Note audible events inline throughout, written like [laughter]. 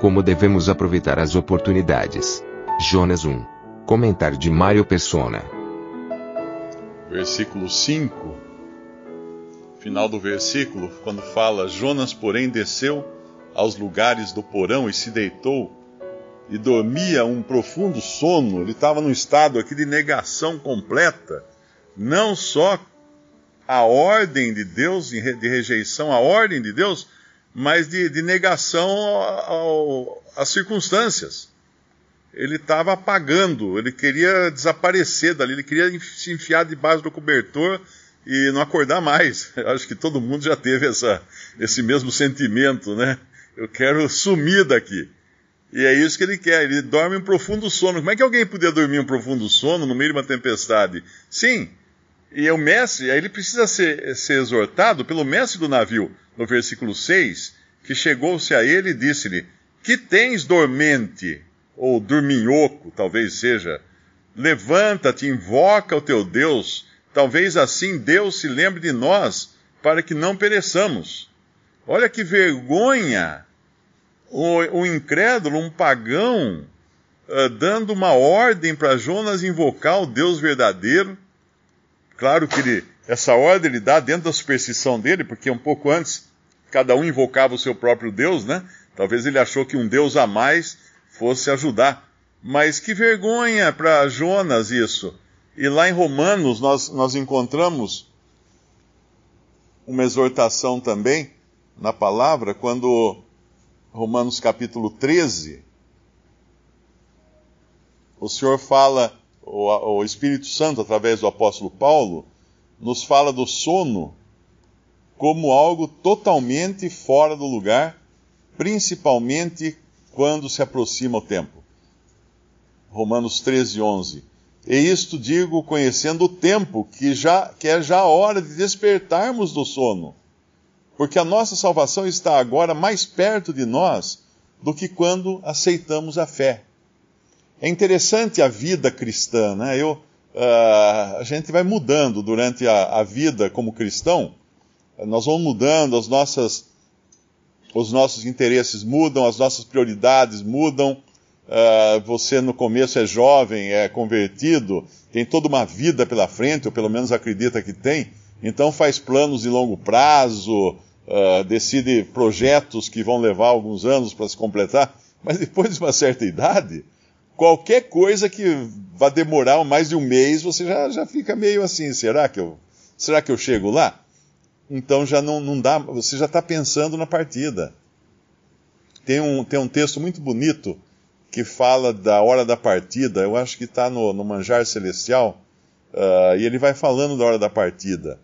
Como devemos aproveitar as oportunidades? Jonas 1. Comentário de Mário Persona. Versículo 5. Final do versículo, quando fala: Jonas, porém, desceu aos lugares do porão e se deitou e dormia um profundo sono. Ele estava num estado aqui de negação completa, não só a ordem de Deus, de rejeição à ordem de Deus, mas de, de negação às circunstâncias. Ele estava apagando, ele queria desaparecer dali, ele queria se enfiar debaixo do cobertor e não acordar mais. Eu [laughs] acho que todo mundo já teve essa, esse mesmo sentimento, né? Eu quero sumir daqui. E é isso que ele quer, ele dorme um profundo sono. Como é que alguém podia dormir um profundo sono no meio de uma tempestade? Sim, e o mestre, aí ele precisa ser, ser exortado pelo mestre do navio, no versículo 6, que chegou-se a ele e disse-lhe: Que tens dormente, ou dorminhoco, talvez seja, levanta-te, invoca o teu Deus, talvez assim Deus se lembre de nós, para que não pereçamos. Olha que vergonha! O, o incrédulo, um pagão, uh, dando uma ordem para Jonas invocar o Deus verdadeiro Claro que ele, essa ordem ele dá dentro da superstição dele, porque um pouco antes cada um invocava o seu próprio Deus, né? Talvez ele achou que um Deus a mais fosse ajudar. Mas que vergonha para Jonas isso. E lá em Romanos nós, nós encontramos uma exortação também na palavra, quando Romanos capítulo 13, o Senhor fala o, o Espírito Santo, através do apóstolo Paulo, nos fala do sono como algo totalmente fora do lugar, principalmente quando se aproxima o tempo. Romanos 13, 11. E isto digo conhecendo o tempo, que, já, que é já a hora de despertarmos do sono, porque a nossa salvação está agora mais perto de nós do que quando aceitamos a fé. É interessante a vida cristã, né? Eu, uh, a gente vai mudando durante a, a, vida como cristão, nós vamos mudando, as nossas, os nossos interesses mudam, as nossas prioridades mudam. Uh, você no começo é jovem, é convertido, tem toda uma vida pela frente, ou pelo menos acredita que tem, então faz planos de longo prazo, uh, decide projetos que vão levar alguns anos para se completar, mas depois de uma certa idade, qualquer coisa que vá demorar mais de um mês, você já, já fica meio assim, será que eu, será que eu chego lá? Então já não, não dá, você já está pensando na partida. Tem um, tem um texto muito bonito que fala da hora da partida, eu acho que está no, no Manjar Celestial, uh, e ele vai falando da hora da partida.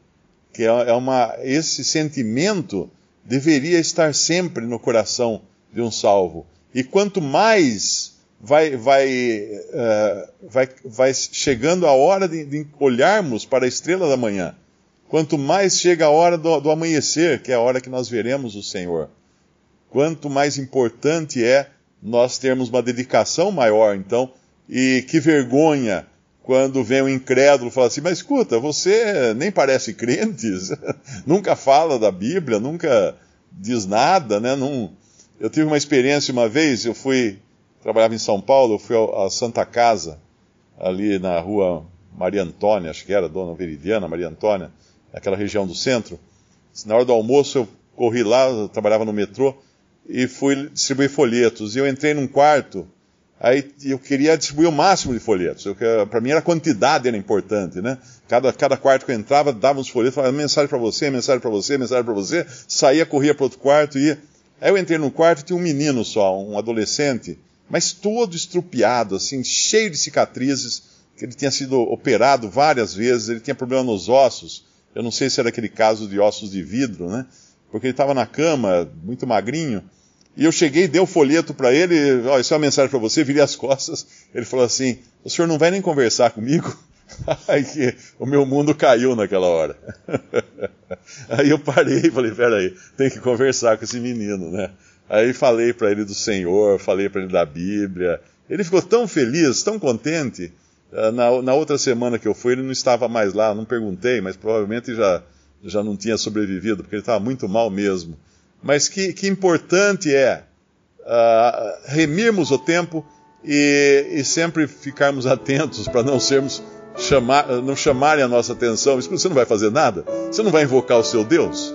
Que é, é uma, esse sentimento deveria estar sempre no coração de um salvo. E quanto mais vai, vai, uh, vai, vai chegando a hora de, de, olharmos para a estrela da manhã. Quanto mais chega a hora do, do amanhecer, que é a hora que nós veremos o Senhor, quanto mais importante é nós termos uma dedicação maior, então, e que vergonha quando vem um incrédulo e fala assim, mas escuta, você nem parece crente, [laughs] nunca fala da Bíblia, nunca diz nada, né? Não... Eu tive uma experiência uma vez, eu fui trabalhava em São Paulo, eu fui à Santa Casa, ali na rua Maria Antônia, acho que era, Dona Veridiana, Maria Antônia, naquela região do centro. Na hora do almoço eu corri lá, eu trabalhava no metrô, e fui distribuir folhetos. E eu entrei num quarto, aí eu queria distribuir o máximo de folhetos. Para mim era a quantidade era importante, né? Cada, cada quarto que eu entrava, dava uns folhetos, falava mensagem para você, mensagem para você, mensagem para você, saía, corria para outro quarto, ia. Aí eu entrei num quarto e tinha um menino só, um adolescente, mas todo estrupiado, assim, cheio de cicatrizes, que ele tinha sido operado várias vezes, ele tinha problema nos ossos. Eu não sei se era aquele caso de ossos de vidro, né? porque ele estava na cama, muito magrinho. E eu cheguei, dei o folheto para ele, ó, oh, isso é uma mensagem para você, virei as costas. Ele falou assim: o senhor não vai nem conversar comigo? [laughs] Aí que o meu mundo caiu naquela hora. [laughs] Aí eu parei e falei: peraí, tem que conversar com esse menino, né? Aí falei para ele do Senhor, falei para ele da Bíblia. Ele ficou tão feliz, tão contente. Ah, na, na, outra semana que eu fui, ele não estava mais lá, não perguntei, mas provavelmente já, já não tinha sobrevivido, porque ele estava muito mal mesmo. Mas que, que importante é uh, remirmos o tempo e, e sempre ficarmos [laughs] atentos para não sermos chamar, não chamarem a nossa atenção. Você não vai fazer nada? Você não vai invocar o seu Deus?